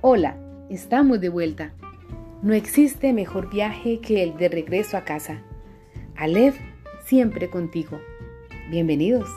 Hola, estamos de vuelta. No existe mejor viaje que el de regreso a casa. Aleph, siempre contigo. Bienvenidos.